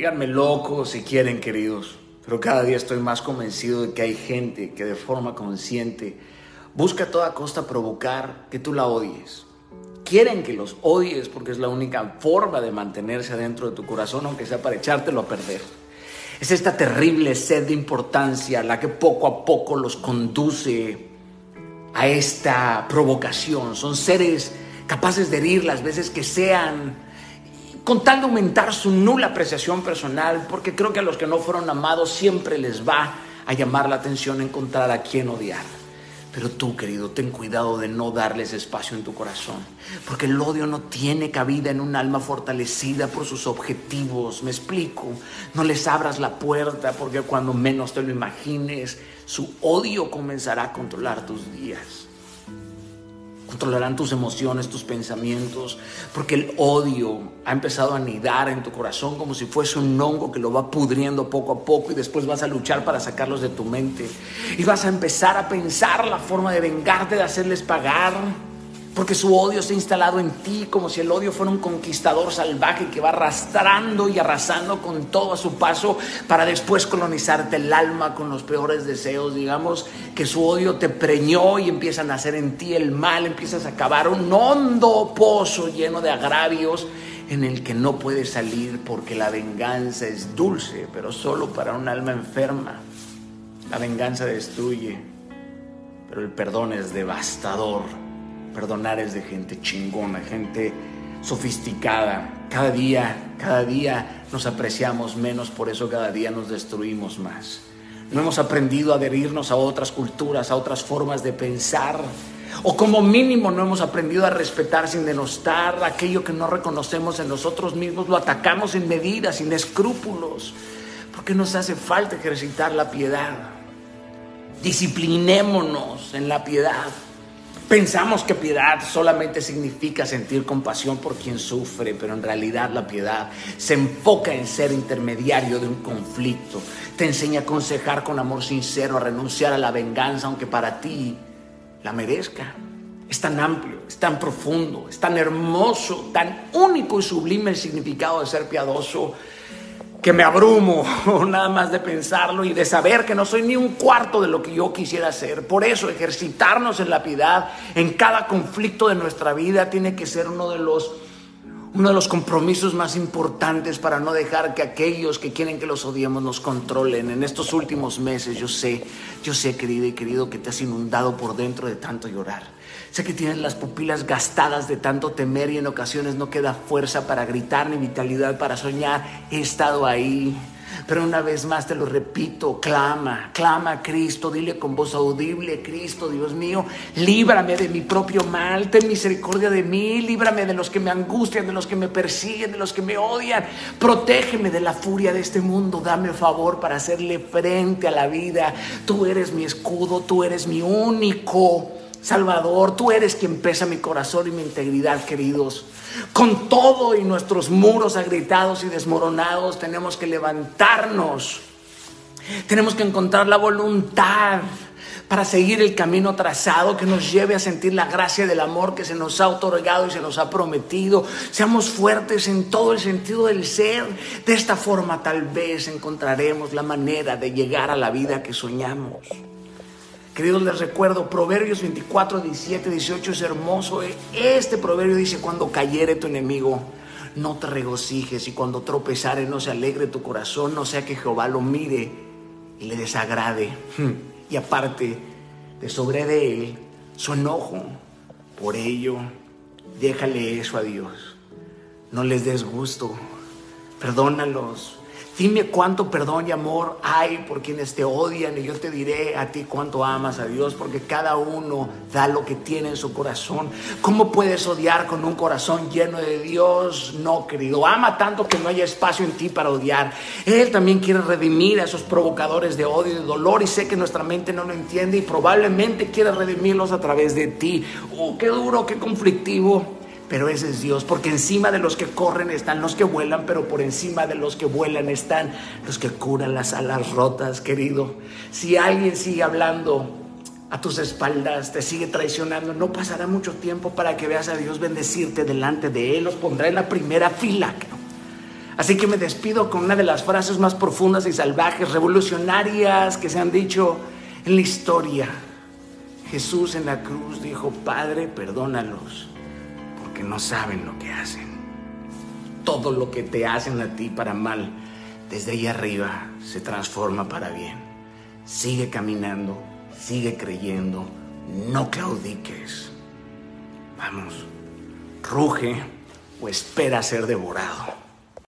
Díganme loco si quieren, queridos, pero cada día estoy más convencido de que hay gente que de forma consciente busca a toda costa provocar que tú la odies. Quieren que los odies porque es la única forma de mantenerse adentro de tu corazón, aunque sea para echártelo a perder. Es esta terrible sed de importancia la que poco a poco los conduce a esta provocación. Son seres capaces de herir las veces que sean con tal de aumentar su nula apreciación personal, porque creo que a los que no fueron amados siempre les va a llamar la atención encontrar a quien odiar. Pero tú, querido, ten cuidado de no darles espacio en tu corazón, porque el odio no tiene cabida en un alma fortalecida por sus objetivos. Me explico, no les abras la puerta, porque cuando menos te lo imagines, su odio comenzará a controlar tus días controlarán tus emociones, tus pensamientos, porque el odio ha empezado a anidar en tu corazón como si fuese un hongo que lo va pudriendo poco a poco y después vas a luchar para sacarlos de tu mente. Y vas a empezar a pensar la forma de vengarte, de hacerles pagar porque su odio ha instalado en ti como si el odio fuera un conquistador salvaje que va arrastrando y arrasando con todo a su paso para después colonizarte el alma con los peores deseos. Digamos que su odio te preñó y empieza a nacer en ti el mal, empiezas a acabar un hondo pozo lleno de agravios en el que no puedes salir porque la venganza es dulce, pero solo para un alma enferma. La venganza destruye, pero el perdón es devastador. Perdonar es de gente chingona, gente sofisticada. Cada día, cada día nos apreciamos menos, por eso cada día nos destruimos más. No hemos aprendido a adherirnos a otras culturas, a otras formas de pensar. O como mínimo no hemos aprendido a respetar sin denostar aquello que no reconocemos en nosotros mismos, lo atacamos sin medidas, sin escrúpulos, porque nos hace falta ejercitar la piedad. Disciplinémonos en la piedad. Pensamos que piedad solamente significa sentir compasión por quien sufre, pero en realidad la piedad se enfoca en ser intermediario de un conflicto. Te enseña a aconsejar con amor sincero, a renunciar a la venganza, aunque para ti la merezca. Es tan amplio, es tan profundo, es tan hermoso, tan único y sublime el significado de ser piadoso que me abrumo nada más de pensarlo y de saber que no soy ni un cuarto de lo que yo quisiera hacer. Por eso ejercitarnos en la piedad en cada conflicto de nuestra vida tiene que ser uno de los uno de los compromisos más importantes para no dejar que aquellos que quieren que los odiemos nos controlen. En estos últimos meses yo sé, yo sé querido y querido que te has inundado por dentro de tanto llorar. Sé que tienes las pupilas gastadas de tanto temer y en ocasiones no queda fuerza para gritar ni vitalidad para soñar. He estado ahí. Pero una vez más te lo repito, clama, clama a Cristo, dile con voz audible, Cristo, Dios mío, líbrame de mi propio mal, ten misericordia de mí, líbrame de los que me angustian, de los que me persiguen, de los que me odian, protégeme de la furia de este mundo, dame favor para hacerle frente a la vida. Tú eres mi escudo, tú eres mi único Salvador, tú eres quien pesa mi corazón y mi integridad, queridos. Con todo y nuestros muros agrietados y desmoronados, tenemos que levantarnos. Tenemos que encontrar la voluntad para seguir el camino trazado que nos lleve a sentir la gracia del amor que se nos ha otorgado y se nos ha prometido. Seamos fuertes en todo el sentido del ser. De esta forma tal vez encontraremos la manera de llegar a la vida que soñamos. Queridos, les recuerdo, Proverbios 24, 17, 18 es hermoso. Eh. Este proverbio dice, cuando cayere tu enemigo, no te regocijes y cuando tropezare no se alegre tu corazón, no sea que Jehová lo mire y le desagrade. Y aparte de sobre de él su enojo. Por ello, déjale eso a Dios. No les des gusto. Perdónalos. Dime cuánto perdón y amor hay por quienes te odian y yo te diré a ti cuánto amas a Dios porque cada uno da lo que tiene en su corazón. ¿Cómo puedes odiar con un corazón lleno de Dios? No, querido. Ama tanto que no haya espacio en ti para odiar. Él también quiere redimir a esos provocadores de odio y de dolor y sé que nuestra mente no lo entiende y probablemente quiere redimirlos a través de ti. Oh, qué duro, qué conflictivo. Pero ese es Dios, porque encima de los que corren están los que vuelan, pero por encima de los que vuelan están los que curan las alas rotas, querido. Si alguien sigue hablando a tus espaldas, te sigue traicionando, no pasará mucho tiempo para que veas a Dios bendecirte delante de Él, los pondrá en la primera fila. Así que me despido con una de las frases más profundas y salvajes, revolucionarias que se han dicho en la historia. Jesús en la cruz dijo, Padre, perdónalos, no saben lo que hacen. Todo lo que te hacen a ti para mal, desde ahí arriba, se transforma para bien. Sigue caminando, sigue creyendo, no claudiques. Vamos, ruge o espera ser devorado.